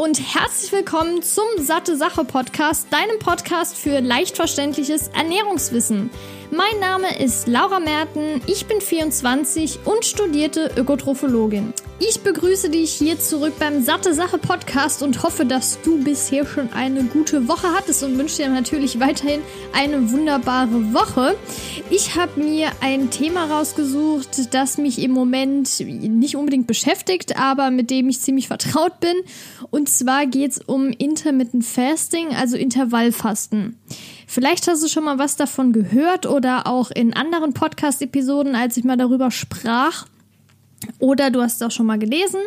und herzlich willkommen zum Satte Sache Podcast, deinem Podcast für leicht verständliches Ernährungswissen. Mein Name ist Laura Merten, ich bin 24 und studierte Ökotrophologin. Ich begrüße dich hier zurück beim Satte Sache Podcast und hoffe, dass du bisher schon eine gute Woche hattest und wünsche dir natürlich weiterhin eine wunderbare Woche. Ich habe mir ein Thema rausgesucht, das mich im Moment nicht unbedingt beschäftigt, aber mit dem ich ziemlich vertraut bin. Und zwar geht es um Intermittent Fasting, also Intervallfasten. Vielleicht hast du schon mal was davon gehört oder auch in anderen Podcast-Episoden, als ich mal darüber sprach. Oder du hast es auch schon mal gelesen.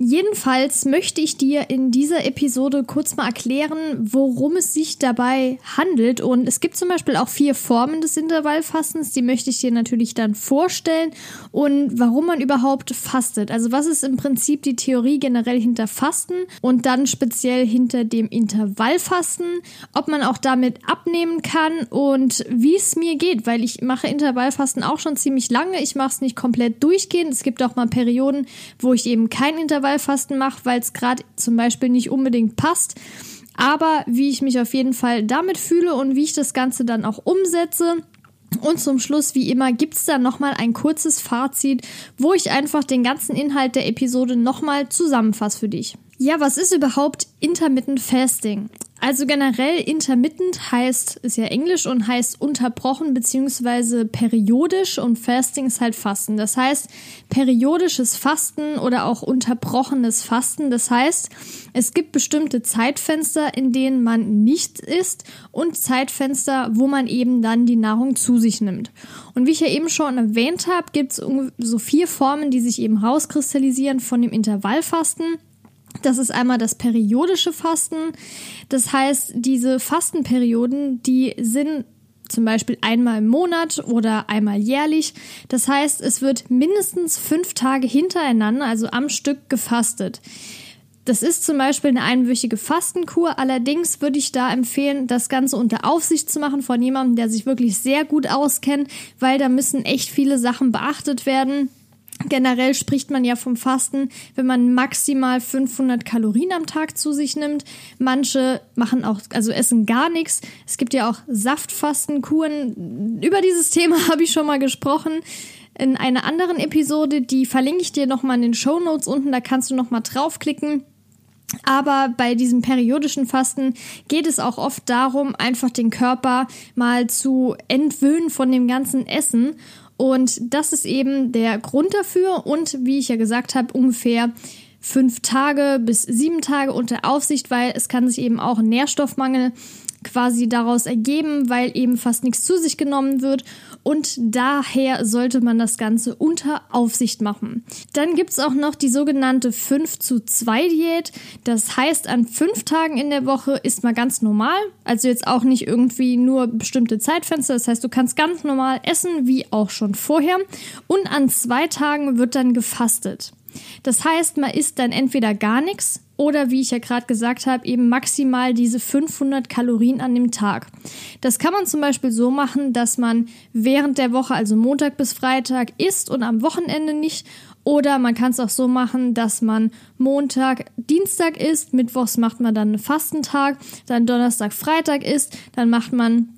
Jedenfalls möchte ich dir in dieser Episode kurz mal erklären, worum es sich dabei handelt. Und es gibt zum Beispiel auch vier Formen des Intervallfastens, die möchte ich dir natürlich dann vorstellen und warum man überhaupt fastet. Also was ist im Prinzip die Theorie generell hinter Fasten und dann speziell hinter dem Intervallfasten, ob man auch damit abnehmen kann und wie es mir geht, weil ich mache Intervallfasten auch schon ziemlich lange. Ich mache es nicht komplett durchgehend. Es gibt auch mal Perioden, wo ich eben kein Intervall Intervallfasten mache, weil es gerade zum Beispiel nicht unbedingt passt. Aber wie ich mich auf jeden Fall damit fühle und wie ich das Ganze dann auch umsetze. Und zum Schluss, wie immer, gibt es dann nochmal ein kurzes Fazit, wo ich einfach den ganzen Inhalt der Episode nochmal zusammenfasse für dich. Ja, was ist überhaupt Intermittent Fasting? Also generell intermittent heißt, ist ja Englisch und heißt unterbrochen beziehungsweise periodisch und Fasting ist halt Fasten. Das heißt periodisches Fasten oder auch unterbrochenes Fasten. Das heißt, es gibt bestimmte Zeitfenster, in denen man nicht isst und Zeitfenster, wo man eben dann die Nahrung zu sich nimmt. Und wie ich ja eben schon erwähnt habe, gibt es so vier Formen, die sich eben rauskristallisieren von dem Intervallfasten. Das ist einmal das periodische Fasten. Das heißt, diese Fastenperioden, die sind zum Beispiel einmal im Monat oder einmal jährlich. Das heißt, es wird mindestens fünf Tage hintereinander, also am Stück, gefastet. Das ist zum Beispiel eine einwöchige Fastenkur. Allerdings würde ich da empfehlen, das Ganze unter Aufsicht zu machen von jemandem, der sich wirklich sehr gut auskennt, weil da müssen echt viele Sachen beachtet werden. Generell spricht man ja vom Fasten, wenn man maximal 500 Kalorien am Tag zu sich nimmt. Manche machen auch, also essen gar nichts. Es gibt ja auch Saftfastenkuren. Über dieses Thema habe ich schon mal gesprochen in einer anderen Episode. Die verlinke ich dir nochmal in den Show Notes unten. Da kannst du nochmal draufklicken. Aber bei diesem periodischen Fasten geht es auch oft darum, einfach den Körper mal zu entwöhnen von dem ganzen Essen und das ist eben der Grund dafür. Und wie ich ja gesagt habe, ungefähr fünf Tage bis sieben Tage unter Aufsicht, weil es kann sich eben auch Nährstoffmangel quasi daraus ergeben, weil eben fast nichts zu sich genommen wird und daher sollte man das Ganze unter Aufsicht machen. Dann gibt es auch noch die sogenannte 5 zu 2 Diät. Das heißt, an fünf Tagen in der Woche ist man ganz normal, also jetzt auch nicht irgendwie nur bestimmte Zeitfenster. Das heißt, du kannst ganz normal essen, wie auch schon vorher. Und an zwei Tagen wird dann gefastet. Das heißt, man isst dann entweder gar nichts oder wie ich ja gerade gesagt habe, eben maximal diese 500 Kalorien an dem Tag. Das kann man zum Beispiel so machen, dass man während der Woche, also Montag bis Freitag, isst und am Wochenende nicht. Oder man kann es auch so machen, dass man Montag, Dienstag isst, Mittwochs macht man dann einen Fastentag, dann Donnerstag, Freitag isst, dann macht man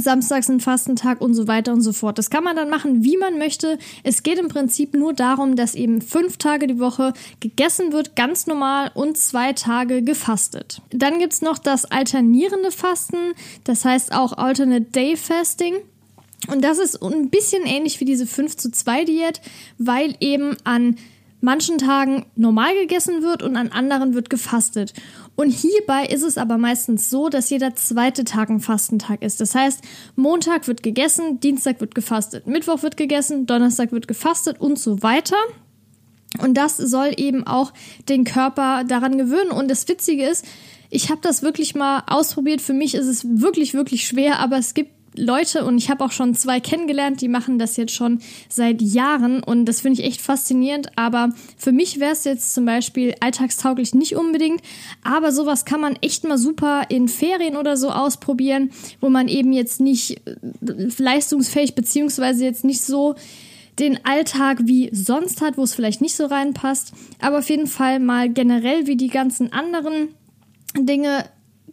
Samstags ein Fastentag und so weiter und so fort. Das kann man dann machen, wie man möchte. Es geht im Prinzip nur darum, dass eben fünf Tage die Woche gegessen wird, ganz normal, und zwei Tage gefastet. Dann gibt's noch das alternierende Fasten, das heißt auch Alternate Day Fasting. Und das ist ein bisschen ähnlich wie diese 5 zu 2 Diät, weil eben an manchen Tagen normal gegessen wird und an anderen wird gefastet. Und hierbei ist es aber meistens so, dass jeder zweite Tag ein Fastentag ist. Das heißt, Montag wird gegessen, Dienstag wird gefastet, Mittwoch wird gegessen, Donnerstag wird gefastet und so weiter. Und das soll eben auch den Körper daran gewöhnen. Und das Witzige ist, ich habe das wirklich mal ausprobiert. Für mich ist es wirklich, wirklich schwer, aber es gibt Leute und ich habe auch schon zwei kennengelernt, die machen das jetzt schon seit Jahren und das finde ich echt faszinierend. Aber für mich wäre es jetzt zum Beispiel alltagstauglich nicht unbedingt, aber sowas kann man echt mal super in Ferien oder so ausprobieren, wo man eben jetzt nicht äh, leistungsfähig beziehungsweise jetzt nicht so den Alltag wie sonst hat, wo es vielleicht nicht so reinpasst, aber auf jeden Fall mal generell wie die ganzen anderen Dinge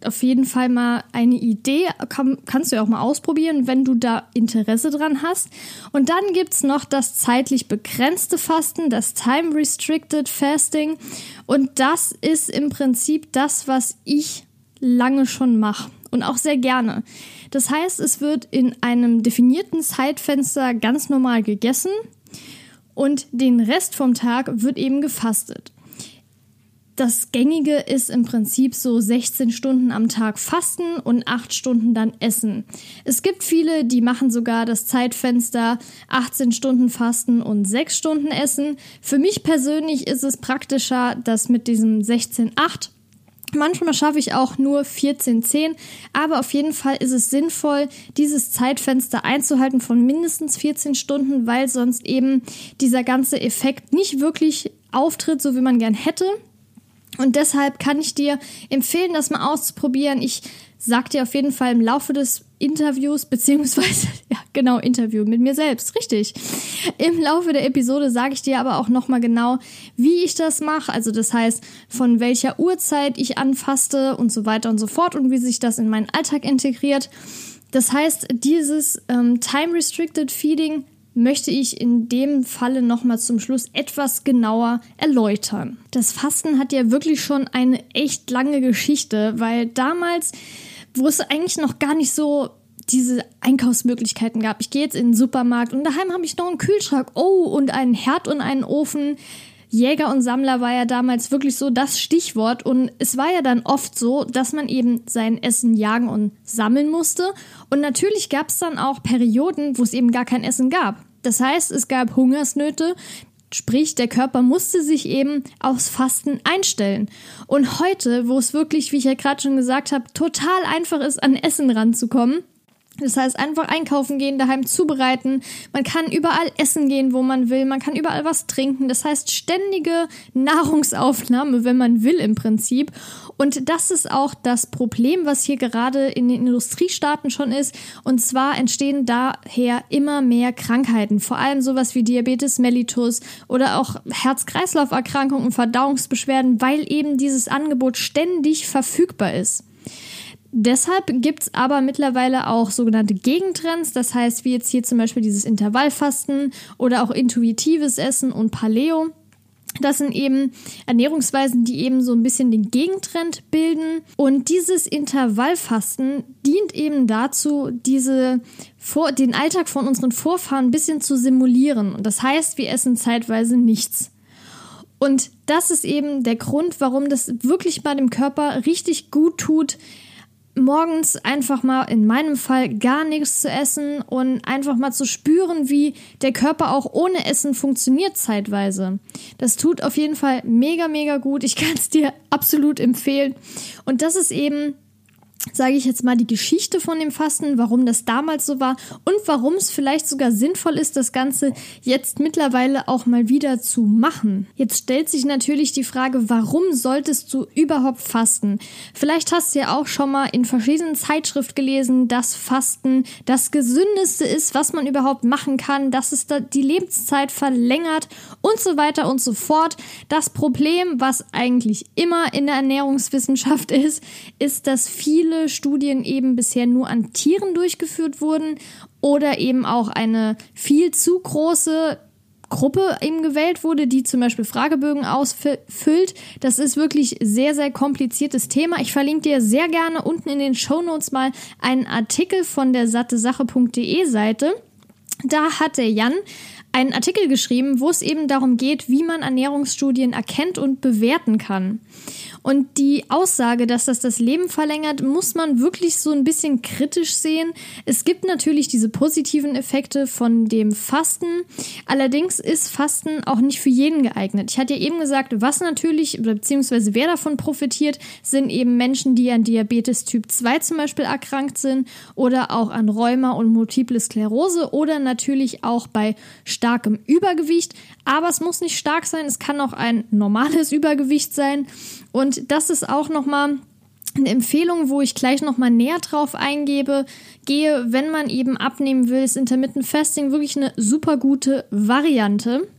auf jeden Fall mal eine Idee, kann, kannst du ja auch mal ausprobieren, wenn du da Interesse dran hast. Und dann gibt es noch das zeitlich begrenzte Fasten, das Time Restricted Fasting. Und das ist im Prinzip das, was ich lange schon mache und auch sehr gerne. Das heißt, es wird in einem definierten Zeitfenster ganz normal gegessen und den Rest vom Tag wird eben gefastet. Das Gängige ist im Prinzip so 16 Stunden am Tag Fasten und 8 Stunden dann Essen. Es gibt viele, die machen sogar das Zeitfenster 18 Stunden Fasten und 6 Stunden Essen. Für mich persönlich ist es praktischer, das mit diesem 16-8 Manchmal schaffe ich auch nur 14-10, aber auf jeden Fall ist es sinnvoll, dieses Zeitfenster einzuhalten von mindestens 14 Stunden, weil sonst eben dieser ganze Effekt nicht wirklich auftritt, so wie man gern hätte. Und deshalb kann ich dir empfehlen, das mal auszuprobieren. Ich sag dir auf jeden Fall im Laufe des Interviews, beziehungsweise, ja, genau, Interview mit mir selbst, richtig. Im Laufe der Episode sage ich dir aber auch nochmal genau, wie ich das mache. Also das heißt, von welcher Uhrzeit ich anfasste und so weiter und so fort und wie sich das in meinen Alltag integriert. Das heißt, dieses ähm, Time-Restricted Feeding möchte ich in dem Falle nochmal zum Schluss etwas genauer erläutern. Das Fasten hat ja wirklich schon eine echt lange Geschichte, weil damals, wo es eigentlich noch gar nicht so diese Einkaufsmöglichkeiten gab. Ich gehe jetzt in den Supermarkt und daheim habe ich noch einen Kühlschrank. Oh, und einen Herd und einen Ofen. Jäger und Sammler war ja damals wirklich so das Stichwort und es war ja dann oft so, dass man eben sein Essen jagen und sammeln musste und natürlich gab es dann auch Perioden, wo es eben gar kein Essen gab. Das heißt, es gab Hungersnöte, Sprich, der Körper musste sich eben aufs Fasten einstellen. Und heute, wo es wirklich, wie ich ja gerade schon gesagt habe, total einfach ist, an Essen ranzukommen, das heißt, einfach einkaufen gehen, daheim zubereiten. Man kann überall essen gehen, wo man will. Man kann überall was trinken. Das heißt, ständige Nahrungsaufnahme, wenn man will im Prinzip. Und das ist auch das Problem, was hier gerade in den Industriestaaten schon ist. Und zwar entstehen daher immer mehr Krankheiten. Vor allem sowas wie Diabetes mellitus oder auch Herz-Kreislauf-Erkrankungen Verdauungsbeschwerden, weil eben dieses Angebot ständig verfügbar ist. Deshalb gibt's aber mittlerweile auch sogenannte Gegentrends, das heißt, wie jetzt hier zum Beispiel dieses Intervallfasten oder auch intuitives Essen und Paleo. Das sind eben Ernährungsweisen, die eben so ein bisschen den Gegentrend bilden. Und dieses Intervallfasten dient eben dazu, diese vor, den Alltag von unseren Vorfahren ein bisschen zu simulieren. Und das heißt, wir essen zeitweise nichts. Und das ist eben der Grund, warum das wirklich bei dem Körper richtig gut tut, morgens einfach mal in meinem Fall gar nichts zu essen und einfach mal zu spüren, wie der Körper auch ohne Essen funktioniert zeitweise. Das tut auf jeden Fall mega, mega gut. Ich kann es dir absolut empfehlen. Und das ist eben sage ich jetzt mal, die Geschichte von dem Fasten, warum das damals so war und warum es vielleicht sogar sinnvoll ist, das Ganze jetzt mittlerweile auch mal wieder zu machen. Jetzt stellt sich natürlich die Frage, warum solltest du überhaupt fasten? Vielleicht hast du ja auch schon mal in verschiedenen Zeitschriften gelesen, dass Fasten das gesündeste ist, was man überhaupt machen kann, dass es da die Lebenszeit verlängert und so weiter und so fort. Das Problem, was eigentlich immer in der Ernährungswissenschaft ist, ist, dass viele viele Studien eben bisher nur an Tieren durchgeführt wurden oder eben auch eine viel zu große Gruppe eben gewählt wurde, die zum Beispiel Fragebögen ausfüllt. Das ist wirklich sehr, sehr kompliziertes Thema. Ich verlinke dir sehr gerne unten in den Show Notes mal einen Artikel von der sattesache.de Seite. Da hat der Jan einen Artikel geschrieben, wo es eben darum geht, wie man Ernährungsstudien erkennt und bewerten kann. Und die Aussage, dass das das Leben verlängert, muss man wirklich so ein bisschen kritisch sehen. Es gibt natürlich diese positiven Effekte von dem Fasten. Allerdings ist Fasten auch nicht für jeden geeignet. Ich hatte ja eben gesagt, was natürlich, beziehungsweise wer davon profitiert, sind eben Menschen, die an Diabetes Typ 2 zum Beispiel erkrankt sind oder auch an Rheuma und Multiple Sklerose oder natürlich auch bei starkem Übergewicht. Aber es muss nicht stark sein, es kann auch ein normales Übergewicht sein. Und das ist auch nochmal eine Empfehlung, wo ich gleich nochmal näher drauf eingebe, gehe, wenn man eben abnehmen will, ist Intermittent Fasting wirklich eine super gute Variante.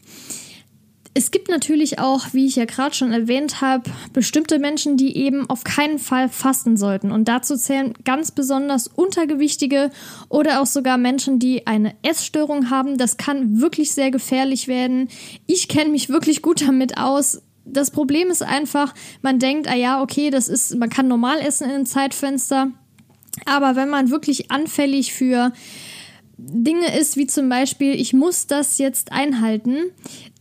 Es gibt natürlich auch, wie ich ja gerade schon erwähnt habe, bestimmte Menschen, die eben auf keinen Fall fasten sollten. Und dazu zählen ganz besonders Untergewichtige oder auch sogar Menschen, die eine Essstörung haben. Das kann wirklich sehr gefährlich werden. Ich kenne mich wirklich gut damit aus. Das Problem ist einfach, man denkt, ah ja, okay, das ist, man kann normal essen in einem Zeitfenster. Aber wenn man wirklich anfällig für Dinge ist, wie zum Beispiel, ich muss das jetzt einhalten,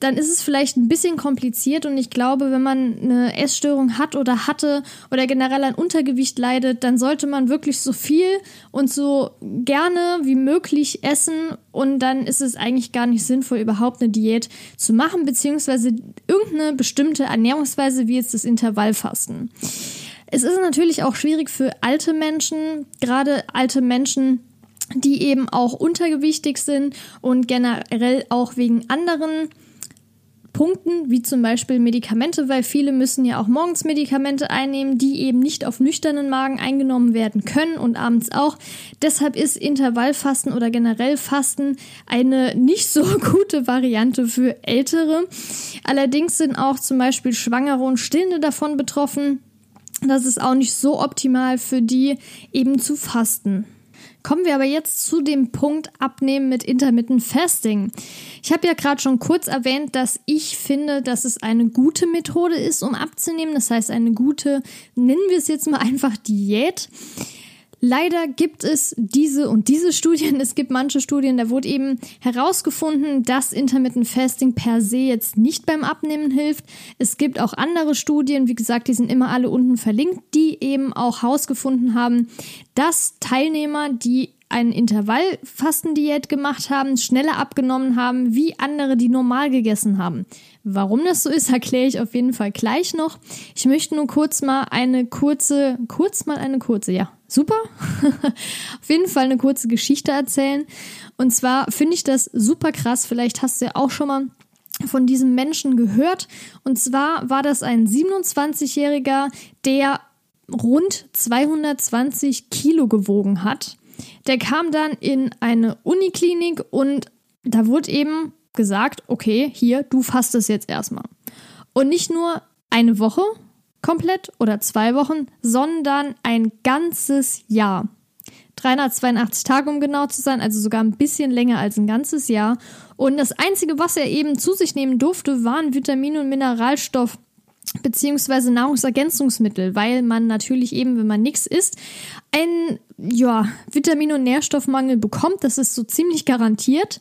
dann ist es vielleicht ein bisschen kompliziert und ich glaube, wenn man eine Essstörung hat oder hatte oder generell ein Untergewicht leidet, dann sollte man wirklich so viel und so gerne wie möglich essen und dann ist es eigentlich gar nicht sinnvoll, überhaupt eine Diät zu machen, beziehungsweise irgendeine bestimmte Ernährungsweise wie jetzt das Intervallfasten. Es ist natürlich auch schwierig für alte Menschen, gerade alte Menschen, die eben auch untergewichtig sind und generell auch wegen anderen Punkten, wie zum Beispiel Medikamente, weil viele müssen ja auch morgens Medikamente einnehmen, die eben nicht auf nüchternen Magen eingenommen werden können und abends auch. Deshalb ist Intervallfasten oder generell Fasten eine nicht so gute Variante für Ältere. Allerdings sind auch zum Beispiel Schwangere und Stillende davon betroffen. Das ist auch nicht so optimal für die eben zu fasten. Kommen wir aber jetzt zu dem Punkt Abnehmen mit Intermittent Fasting. Ich habe ja gerade schon kurz erwähnt, dass ich finde, dass es eine gute Methode ist, um abzunehmen. Das heißt, eine gute, nennen wir es jetzt mal einfach Diät. Leider gibt es diese und diese Studien. Es gibt manche Studien, da wurde eben herausgefunden, dass Intermittent Fasting per se jetzt nicht beim Abnehmen hilft. Es gibt auch andere Studien, wie gesagt, die sind immer alle unten verlinkt, die eben auch herausgefunden haben, dass Teilnehmer, die eine Intervallfastendiät gemacht haben, schneller abgenommen haben, wie andere, die normal gegessen haben. Warum das so ist, erkläre ich auf jeden Fall gleich noch. Ich möchte nur kurz mal eine kurze, kurz mal eine kurze, ja, super. Auf jeden Fall eine kurze Geschichte erzählen. Und zwar finde ich das super krass. Vielleicht hast du ja auch schon mal von diesem Menschen gehört. Und zwar war das ein 27-Jähriger, der rund 220 Kilo gewogen hat. Der kam dann in eine Uniklinik und da wurde eben gesagt, okay, hier, du fasst es jetzt erstmal. Und nicht nur eine Woche, komplett oder zwei Wochen, sondern ein ganzes Jahr. 382 Tage, um genau zu sein, also sogar ein bisschen länger als ein ganzes Jahr. Und das Einzige, was er eben zu sich nehmen durfte, waren Vitamine und Mineralstoff beziehungsweise Nahrungsergänzungsmittel, weil man natürlich eben, wenn man nichts isst, einen ja, Vitamin- und Nährstoffmangel bekommt. Das ist so ziemlich garantiert.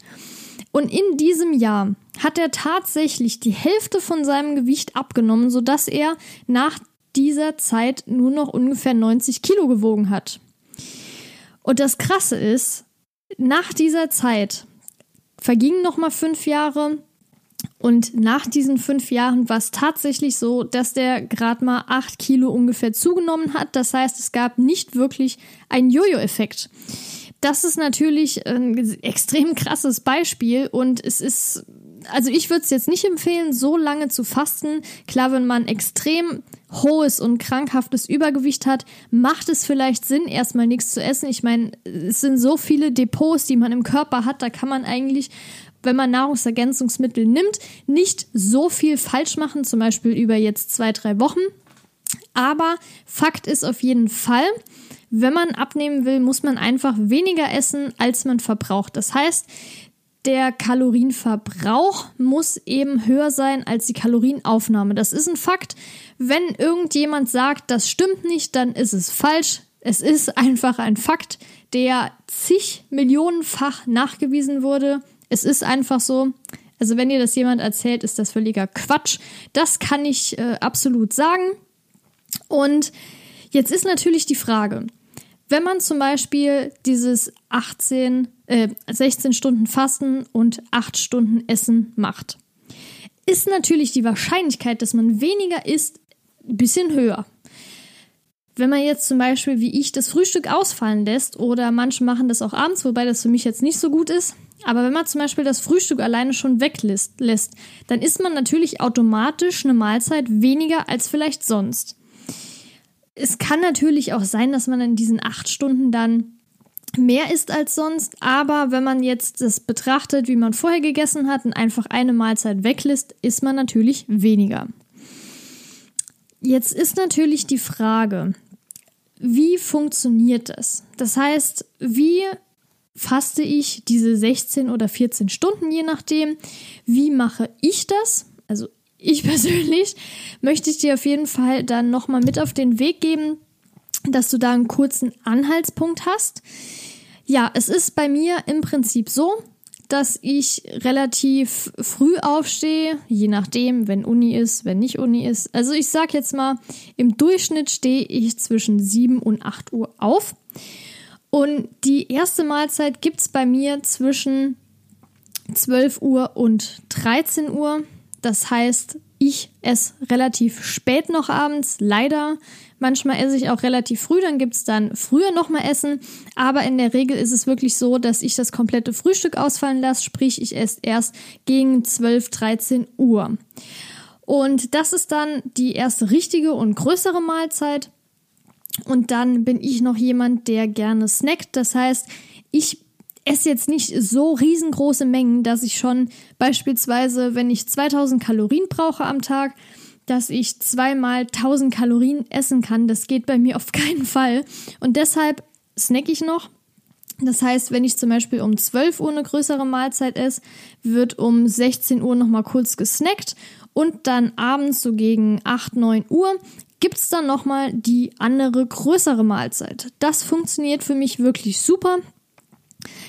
Und in diesem Jahr hat er tatsächlich die Hälfte von seinem Gewicht abgenommen, sodass er nach dieser Zeit nur noch ungefähr 90 Kilo gewogen hat. Und das Krasse ist, nach dieser Zeit vergingen noch mal fünf Jahre und nach diesen fünf Jahren war es tatsächlich so, dass der gerade mal acht Kilo ungefähr zugenommen hat. Das heißt, es gab nicht wirklich einen Jojo-Effekt das ist natürlich ein extrem krasses Beispiel und es ist, also ich würde es jetzt nicht empfehlen, so lange zu fasten. Klar, wenn man extrem hohes und krankhaftes Übergewicht hat, macht es vielleicht Sinn, erstmal nichts zu essen. Ich meine, es sind so viele Depots, die man im Körper hat, da kann man eigentlich wenn man Nahrungsergänzungsmittel nimmt, nicht so viel falsch machen, zum Beispiel über jetzt zwei, drei Wochen. Aber Fakt ist auf jeden Fall, wenn man abnehmen will, muss man einfach weniger essen, als man verbraucht. Das heißt, der Kalorienverbrauch muss eben höher sein als die Kalorienaufnahme. Das ist ein Fakt. Wenn irgendjemand sagt, das stimmt nicht, dann ist es falsch. Es ist einfach ein Fakt, der zig Millionenfach nachgewiesen wurde. Es ist einfach so. Also wenn dir das jemand erzählt, ist das völliger Quatsch. Das kann ich äh, absolut sagen. Und jetzt ist natürlich die Frage, wenn man zum Beispiel dieses 18, äh, 16 Stunden Fasten und 8 Stunden Essen macht, ist natürlich die Wahrscheinlichkeit, dass man weniger isst, ein bisschen höher. Wenn man jetzt zum Beispiel wie ich das Frühstück ausfallen lässt oder manche machen das auch abends, wobei das für mich jetzt nicht so gut ist, aber wenn man zum Beispiel das Frühstück alleine schon weglässt, dann isst man natürlich automatisch eine Mahlzeit weniger als vielleicht sonst. Kann natürlich auch sein, dass man in diesen acht Stunden dann mehr isst als sonst, aber wenn man jetzt das betrachtet, wie man vorher gegessen hat und einfach eine Mahlzeit weglässt, isst man natürlich weniger. Jetzt ist natürlich die Frage, wie funktioniert das? Das heißt, wie faste ich diese 16 oder 14 Stunden, je nachdem? Wie mache ich das? Also ich persönlich möchte ich dir auf jeden Fall dann nochmal mit auf den Weg geben, dass du da einen kurzen Anhaltspunkt hast. Ja, es ist bei mir im Prinzip so, dass ich relativ früh aufstehe, je nachdem, wenn Uni ist, wenn nicht Uni ist. Also ich sag jetzt mal, im Durchschnitt stehe ich zwischen 7 und 8 Uhr auf. Und die erste Mahlzeit gibt es bei mir zwischen 12 Uhr und 13 Uhr. Das heißt, ich esse relativ spät noch abends, leider. Manchmal esse ich auch relativ früh, dann gibt es dann früher nochmal Essen. Aber in der Regel ist es wirklich so, dass ich das komplette Frühstück ausfallen lasse, sprich ich esse erst gegen 12, 13 Uhr. Und das ist dann die erste richtige und größere Mahlzeit. Und dann bin ich noch jemand, der gerne snackt. Das heißt, ich esse jetzt nicht so riesengroße Mengen, dass ich schon beispielsweise, wenn ich 2000 Kalorien brauche am Tag, dass ich zweimal 1000 Kalorien essen kann. Das geht bei mir auf keinen Fall. Und deshalb snack ich noch. Das heißt, wenn ich zum Beispiel um 12 Uhr eine größere Mahlzeit esse, wird um 16 Uhr nochmal kurz gesnackt und dann abends so gegen 8, 9 Uhr gibt es dann nochmal die andere größere Mahlzeit. Das funktioniert für mich wirklich super.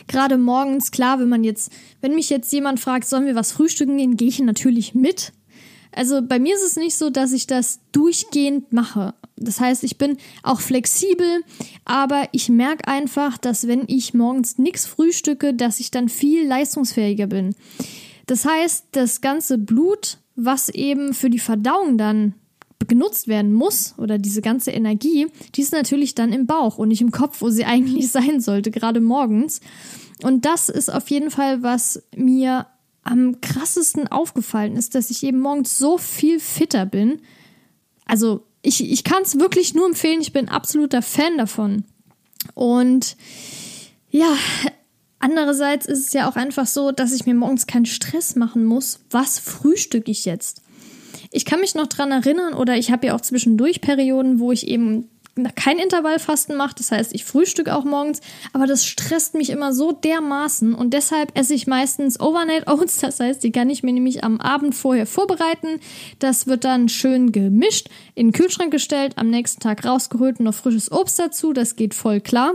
Gerade morgens, klar, wenn man jetzt, wenn mich jetzt jemand fragt, sollen wir was frühstücken gehen, gehe ich natürlich mit. Also bei mir ist es nicht so, dass ich das durchgehend mache. Das heißt, ich bin auch flexibel, aber ich merke einfach, dass wenn ich morgens nichts frühstücke, dass ich dann viel leistungsfähiger bin. Das heißt, das ganze Blut, was eben für die Verdauung dann genutzt werden muss oder diese ganze Energie, die ist natürlich dann im Bauch und nicht im Kopf, wo sie eigentlich sein sollte, gerade morgens. Und das ist auf jeden Fall, was mir am krassesten aufgefallen ist, dass ich eben morgens so viel fitter bin. Also ich, ich kann es wirklich nur empfehlen, ich bin absoluter Fan davon. Und ja, andererseits ist es ja auch einfach so, dass ich mir morgens keinen Stress machen muss. Was frühstücke ich jetzt? Ich kann mich noch dran erinnern oder ich habe ja auch zwischendurch Perioden, wo ich eben kein Intervallfasten mache. Das heißt, ich frühstücke auch morgens, aber das stresst mich immer so dermaßen und deshalb esse ich meistens Overnight Oats. Das heißt, die kann ich mir nämlich am Abend vorher vorbereiten. Das wird dann schön gemischt, in den Kühlschrank gestellt, am nächsten Tag rausgeholt und noch frisches Obst dazu. Das geht voll klar.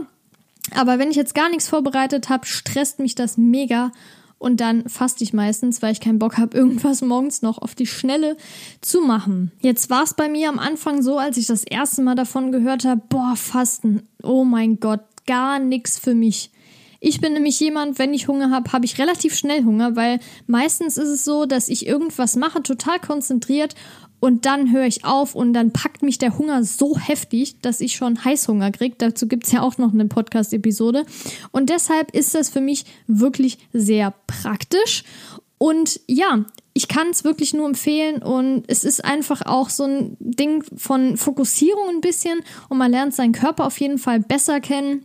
Aber wenn ich jetzt gar nichts vorbereitet habe, stresst mich das mega und dann faste ich meistens, weil ich keinen Bock habe, irgendwas morgens noch auf die Schnelle zu machen. Jetzt war es bei mir am Anfang so, als ich das erste Mal davon gehört habe, boah, Fasten, oh mein Gott, gar nichts für mich. Ich bin nämlich jemand, wenn ich Hunger habe, habe ich relativ schnell Hunger, weil meistens ist es so, dass ich irgendwas mache, total konzentriert und dann höre ich auf und dann packt mich der Hunger so heftig, dass ich schon Heißhunger kriege. Dazu gibt es ja auch noch eine Podcast-Episode. Und deshalb ist das für mich wirklich sehr praktisch. Und ja, ich kann es wirklich nur empfehlen und es ist einfach auch so ein Ding von Fokussierung ein bisschen und man lernt seinen Körper auf jeden Fall besser kennen.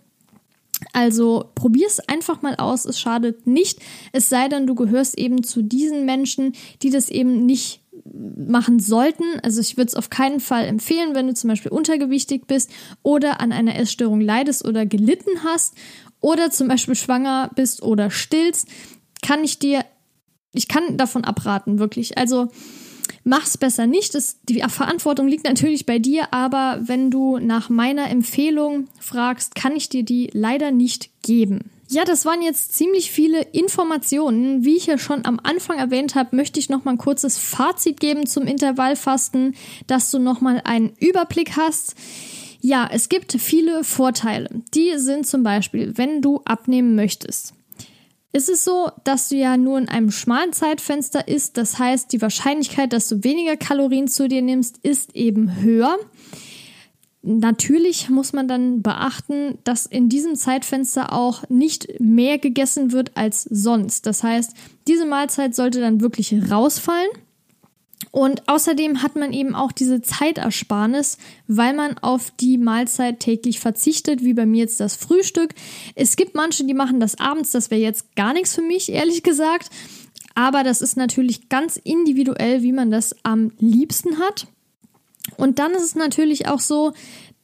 Also probier es einfach mal aus, es schadet nicht, es sei denn, du gehörst eben zu diesen Menschen, die das eben nicht machen sollten. Also ich würde es auf keinen Fall empfehlen, wenn du zum Beispiel untergewichtig bist oder an einer Essstörung leidest oder gelitten hast oder zum Beispiel schwanger bist oder stillst, kann ich dir, ich kann davon abraten, wirklich. Also mach's besser nicht. Das, die Verantwortung liegt natürlich bei dir, aber wenn du nach meiner Empfehlung fragst, kann ich dir die leider nicht geben. Ja, das waren jetzt ziemlich viele Informationen. Wie ich ja schon am Anfang erwähnt habe, möchte ich noch mal ein kurzes Fazit geben zum Intervallfasten, dass du noch mal einen Überblick hast. Ja, es gibt viele Vorteile. Die sind zum Beispiel, wenn du abnehmen möchtest. Ist es so, dass du ja nur in einem schmalen Zeitfenster isst, das heißt, die Wahrscheinlichkeit, dass du weniger Kalorien zu dir nimmst, ist eben höher. Natürlich muss man dann beachten, dass in diesem Zeitfenster auch nicht mehr gegessen wird als sonst. Das heißt, diese Mahlzeit sollte dann wirklich rausfallen. Und außerdem hat man eben auch diese Zeitersparnis, weil man auf die Mahlzeit täglich verzichtet, wie bei mir jetzt das Frühstück. Es gibt manche, die machen das abends, das wäre jetzt gar nichts für mich, ehrlich gesagt. Aber das ist natürlich ganz individuell, wie man das am liebsten hat. Und dann ist es natürlich auch so,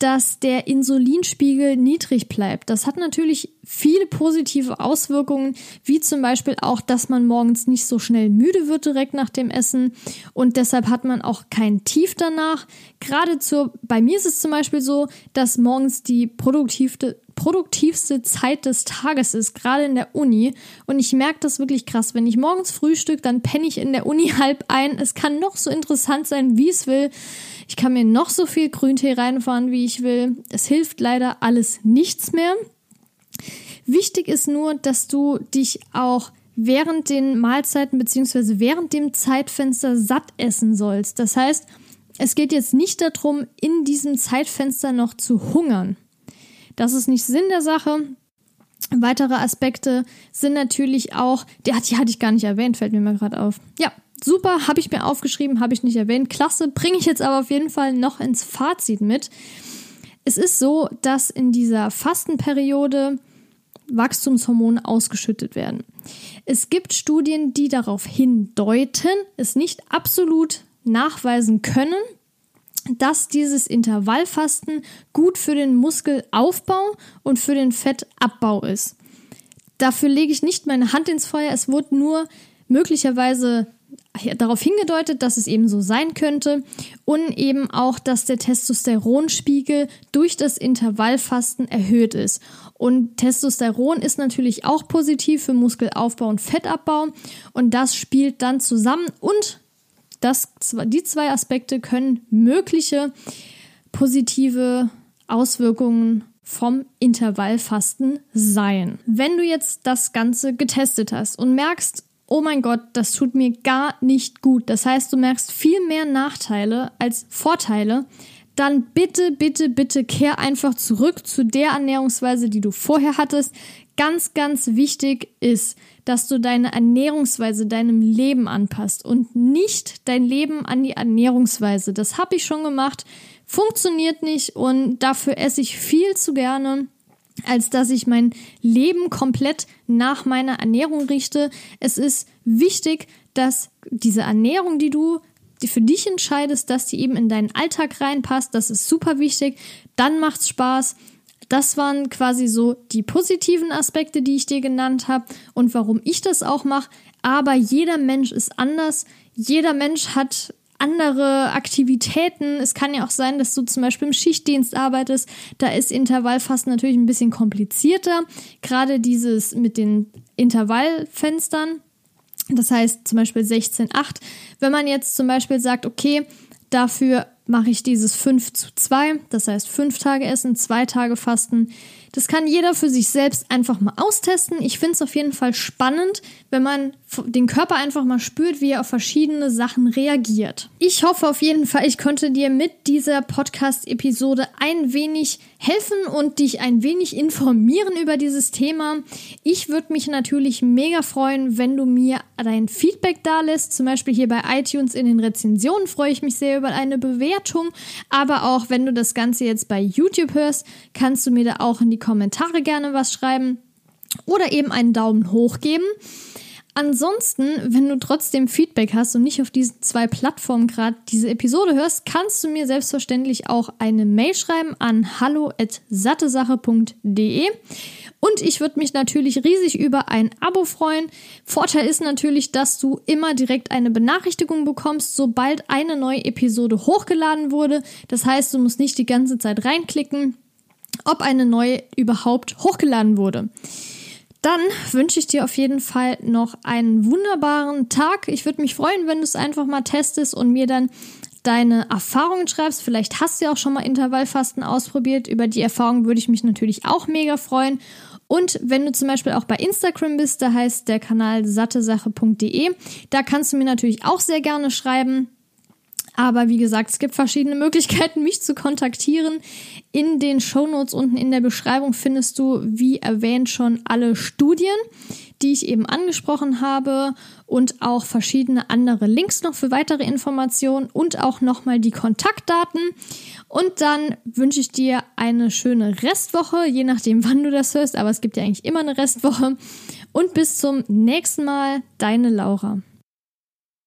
dass der Insulinspiegel niedrig bleibt. Das hat natürlich viele positive Auswirkungen, wie zum Beispiel auch, dass man morgens nicht so schnell müde wird direkt nach dem Essen und deshalb hat man auch kein Tief danach. Gerade zur, bei mir ist es zum Beispiel so, dass morgens die produktivste, produktivste Zeit des Tages ist, gerade in der Uni. Und ich merke das wirklich krass. Wenn ich morgens frühstück, dann penne ich in der Uni halb ein. Es kann noch so interessant sein, wie es will. Ich kann mir noch so viel Grüntee reinfahren, wie ich will. Es hilft leider alles nichts mehr. Wichtig ist nur, dass du dich auch während den Mahlzeiten bzw. während dem Zeitfenster satt essen sollst. Das heißt, es geht jetzt nicht darum, in diesem Zeitfenster noch zu hungern. Das ist nicht Sinn der Sache. Weitere Aspekte sind natürlich auch, die hatte ich gar nicht erwähnt, fällt mir mal gerade auf. Ja, super, habe ich mir aufgeschrieben, habe ich nicht erwähnt. Klasse, bringe ich jetzt aber auf jeden Fall noch ins Fazit mit. Es ist so, dass in dieser Fastenperiode Wachstumshormone ausgeschüttet werden. Es gibt Studien, die darauf hindeuten, es nicht absolut nachweisen können, dass dieses Intervallfasten gut für den Muskelaufbau und für den Fettabbau ist. Dafür lege ich nicht meine Hand ins Feuer. Es wurde nur möglicherweise darauf hingedeutet, dass es eben so sein könnte und eben auch, dass der Testosteronspiegel durch das Intervallfasten erhöht ist. Und Testosteron ist natürlich auch positiv für Muskelaufbau und Fettabbau und das spielt dann zusammen und das, die zwei Aspekte können mögliche positive Auswirkungen vom Intervallfasten sein. Wenn du jetzt das Ganze getestet hast und merkst, oh mein Gott, das tut mir gar nicht gut. Das heißt, du merkst viel mehr Nachteile als Vorteile. Dann bitte, bitte, bitte kehr einfach zurück zu der Ernährungsweise, die du vorher hattest. Ganz, ganz wichtig ist, dass du deine Ernährungsweise deinem Leben anpasst und nicht dein Leben an die Ernährungsweise. Das habe ich schon gemacht, funktioniert nicht und dafür esse ich viel zu gerne als dass ich mein Leben komplett nach meiner Ernährung richte. Es ist wichtig, dass diese Ernährung, die du für dich entscheidest, dass die eben in deinen Alltag reinpasst. Das ist super wichtig. Dann macht's Spaß. Das waren quasi so die positiven Aspekte, die ich dir genannt habe und warum ich das auch mache. Aber jeder Mensch ist anders. Jeder Mensch hat andere Aktivitäten. Es kann ja auch sein, dass du zum Beispiel im Schichtdienst arbeitest. Da ist Intervallfasten natürlich ein bisschen komplizierter. Gerade dieses mit den Intervallfenstern. Das heißt zum Beispiel 16,8. Wenn man jetzt zum Beispiel sagt, okay, dafür mache ich dieses 5 zu 2, das heißt 5 Tage essen, 2 Tage fasten, das kann jeder für sich selbst einfach mal austesten. Ich finde es auf jeden Fall spannend, wenn man den Körper einfach mal spürt, wie er auf verschiedene Sachen reagiert. Ich hoffe auf jeden Fall, ich konnte dir mit dieser Podcast-Episode ein wenig helfen und dich ein wenig informieren über dieses Thema. Ich würde mich natürlich mega freuen, wenn du mir dein Feedback da lässt. Zum Beispiel hier bei iTunes in den Rezensionen freue ich mich sehr über eine Bewertung. Aber auch wenn du das Ganze jetzt bei YouTube hörst, kannst du mir da auch in die Kommentare gerne was schreiben oder eben einen Daumen hoch geben. Ansonsten, wenn du trotzdem Feedback hast und nicht auf diesen zwei Plattformen gerade diese Episode hörst, kannst du mir selbstverständlich auch eine Mail schreiben an hallo@sattesache.de. Und ich würde mich natürlich riesig über ein Abo freuen. Vorteil ist natürlich, dass du immer direkt eine Benachrichtigung bekommst, sobald eine neue Episode hochgeladen wurde. Das heißt, du musst nicht die ganze Zeit reinklicken ob eine neue überhaupt hochgeladen wurde. Dann wünsche ich dir auf jeden Fall noch einen wunderbaren Tag. Ich würde mich freuen, wenn du es einfach mal testest und mir dann deine Erfahrungen schreibst. Vielleicht hast du ja auch schon mal Intervallfasten ausprobiert. Über die Erfahrung würde ich mich natürlich auch mega freuen. Und wenn du zum Beispiel auch bei Instagram bist, da heißt der Kanal sattesache.de, da kannst du mir natürlich auch sehr gerne schreiben. Aber wie gesagt, es gibt verschiedene Möglichkeiten, mich zu kontaktieren. In den Shownotes unten in der Beschreibung findest du, wie erwähnt, schon alle Studien, die ich eben angesprochen habe und auch verschiedene andere Links noch für weitere Informationen und auch nochmal die Kontaktdaten. Und dann wünsche ich dir eine schöne Restwoche, je nachdem, wann du das hörst, aber es gibt ja eigentlich immer eine Restwoche. Und bis zum nächsten Mal, deine Laura.